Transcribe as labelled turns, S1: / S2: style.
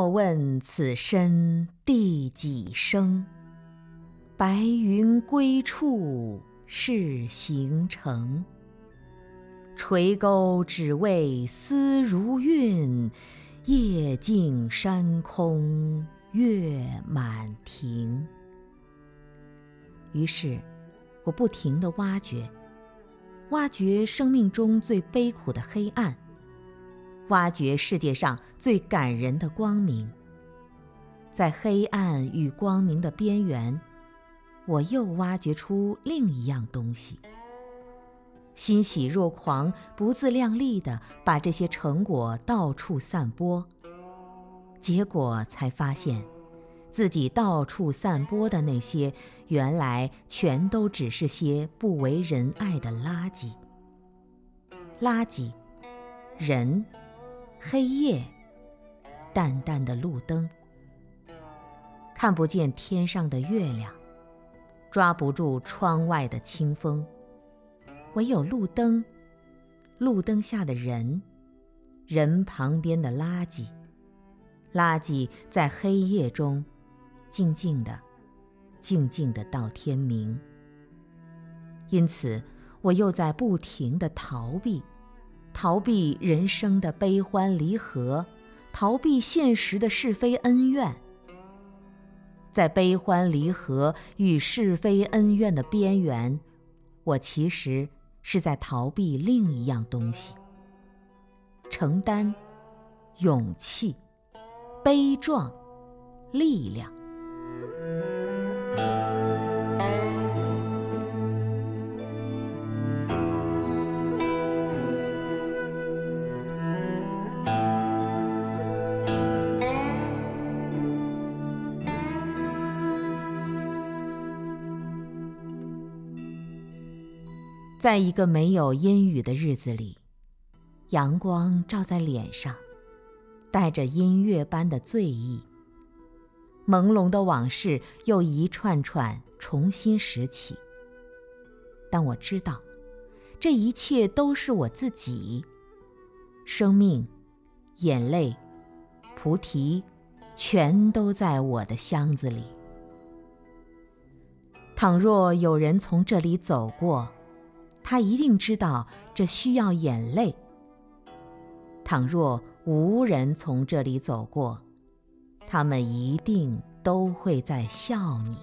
S1: 莫问此身第几生？白云归处是行程。垂钩只为丝如韵，夜静山空月满庭。于是，我不停地挖掘，挖掘生命中最悲苦的黑暗，挖掘世界上最感人的光明。在黑暗与光明的边缘，我又挖掘出另一样东西。欣喜若狂、不自量力地把这些成果到处散播，结果才发现，自己到处散播的那些，原来全都只是些不为人爱的垃圾。垃圾，人，黑夜，淡淡的路灯，看不见天上的月亮，抓不住窗外的清风。唯有路灯，路灯下的人，人旁边的垃圾，垃圾在黑夜中，静静的，静静的到天明。因此，我又在不停的逃避，逃避人生的悲欢离合，逃避现实的是非恩怨。在悲欢离合与是非恩怨的边缘，我其实。是在逃避另一样东西：承担、勇气、悲壮、力量。在一个没有阴雨的日子里，阳光照在脸上，带着音乐般的醉意。朦胧的往事又一串串重新拾起。但我知道，这一切都是我自己。生命、眼泪、菩提，全都在我的箱子里。倘若有人从这里走过，他一定知道这需要眼泪。倘若无人从这里走过，他们一定都会在笑你。